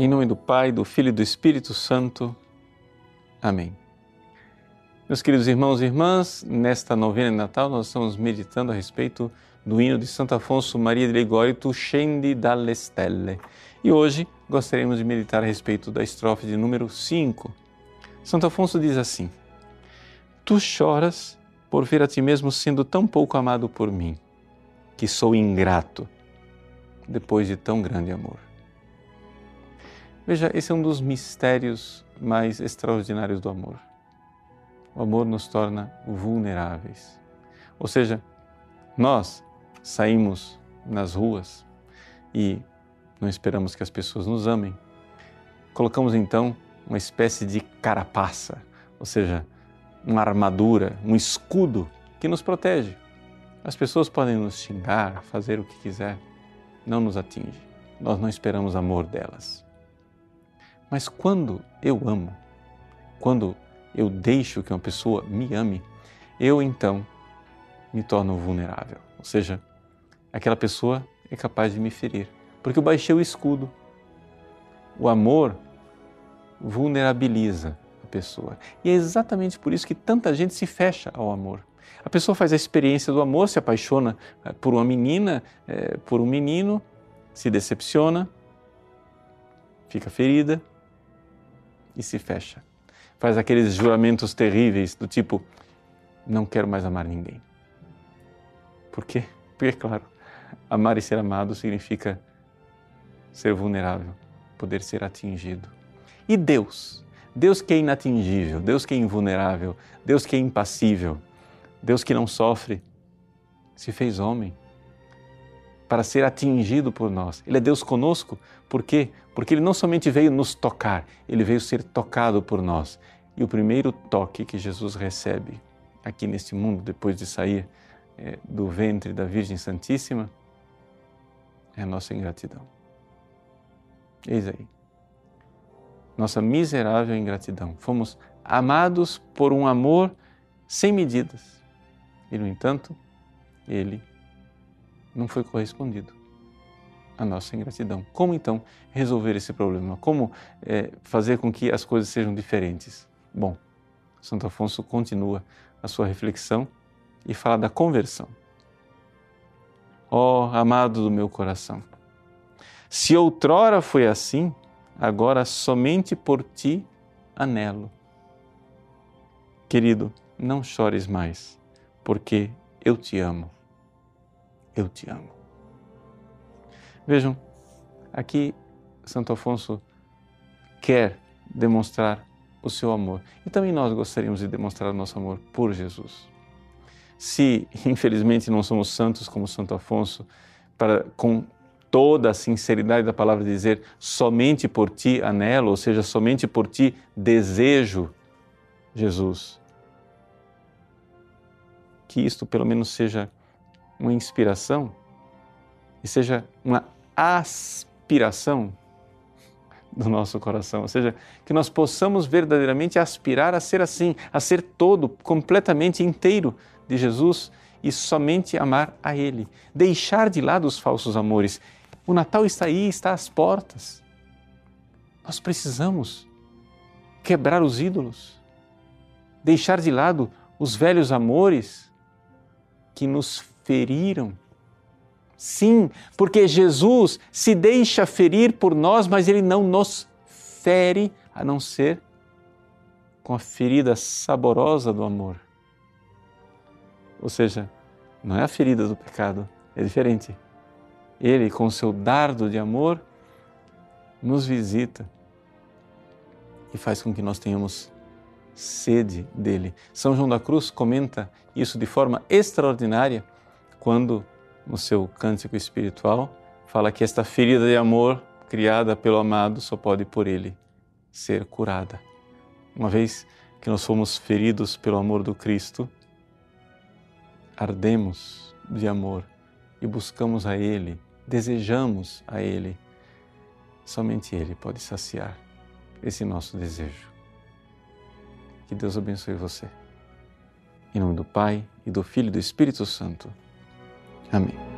Em nome do Pai, do Filho e do Espírito Santo. Amém. Meus queridos irmãos e irmãs, nesta novena de Natal nós estamos meditando a respeito do hino de Santo Afonso Maria de Ligório, Tu scendi dalle stelle. E hoje gostaríamos de meditar a respeito da estrofe de número 5. Santo Afonso diz assim: Tu choras por ver a ti mesmo sendo tão pouco amado por mim, que sou ingrato depois de tão grande amor. Veja, esse é um dos mistérios mais extraordinários do amor. O amor nos torna vulneráveis. Ou seja, nós saímos nas ruas e não esperamos que as pessoas nos amem. Colocamos então uma espécie de carapaça, ou seja, uma armadura, um escudo que nos protege. As pessoas podem nos xingar, fazer o que quiser, não nos atinge. Nós não esperamos amor delas. Mas quando eu amo, quando eu deixo que uma pessoa me ame, eu então me torno vulnerável. Ou seja, aquela pessoa é capaz de me ferir, porque eu baixei o escudo. O amor vulnerabiliza a pessoa. E é exatamente por isso que tanta gente se fecha ao amor. A pessoa faz a experiência do amor, se apaixona eh, por uma menina, eh, por um menino, se decepciona, fica ferida, e se fecha. Faz aqueles juramentos terríveis do tipo: não quero mais amar ninguém. Por quê? Porque, claro, amar e ser amado significa ser vulnerável, poder ser atingido. E Deus? Deus que é inatingível, Deus que é invulnerável, Deus que é impassível, Deus que não sofre, se fez homem para ser atingido por nós. Ele é Deus conosco, por quê? Porque ele não somente veio nos tocar, ele veio ser tocado por nós. E o primeiro toque que Jesus recebe aqui neste mundo, depois de sair é, do ventre da Virgem Santíssima, é a nossa ingratidão. Eis aí. Nossa miserável ingratidão. Fomos amados por um amor sem medidas. E, no entanto, ele não foi correspondido à nossa ingratidão. Como então resolver esse problema? Como é, fazer com que as coisas sejam diferentes? Bom, Santo Afonso continua a sua reflexão e fala da conversão. Ó oh, amado do meu coração, se outrora foi assim, agora somente por ti anelo. Querido, não chores mais, porque eu te amo eu te amo. Vejam, aqui Santo Afonso quer demonstrar o seu amor e também nós gostaríamos de demonstrar o nosso amor por Jesus. Se, infelizmente, não somos santos como Santo Afonso, para com toda a sinceridade da palavra dizer somente por ti anelo, ou seja, somente por ti desejo Jesus. Que isto pelo menos seja uma inspiração e seja uma aspiração do nosso coração, ou seja, que nós possamos verdadeiramente aspirar a ser assim, a ser todo, completamente inteiro de Jesus e somente amar a Ele, deixar de lado os falsos amores. O Natal está aí, está às portas. Nós precisamos quebrar os ídolos, deixar de lado os velhos amores que nos feriram. Sim, porque Jesus se deixa ferir por nós, mas ele não nos fere a não ser com a ferida saborosa do amor. Ou seja, não é a ferida do pecado, é diferente. Ele, com seu dardo de amor, nos visita e faz com que nós tenhamos sede dele. São João da Cruz comenta isso de forma extraordinária quando, no seu cântico espiritual, fala que esta ferida de amor criada pelo amado só pode por ele ser curada. Uma vez que nós fomos feridos pelo amor do Cristo, ardemos de amor e buscamos a Ele, desejamos a Ele. Somente Ele pode saciar esse nosso desejo. Que Deus abençoe você. Em nome do Pai, e do Filho e do Espírito Santo. Amém.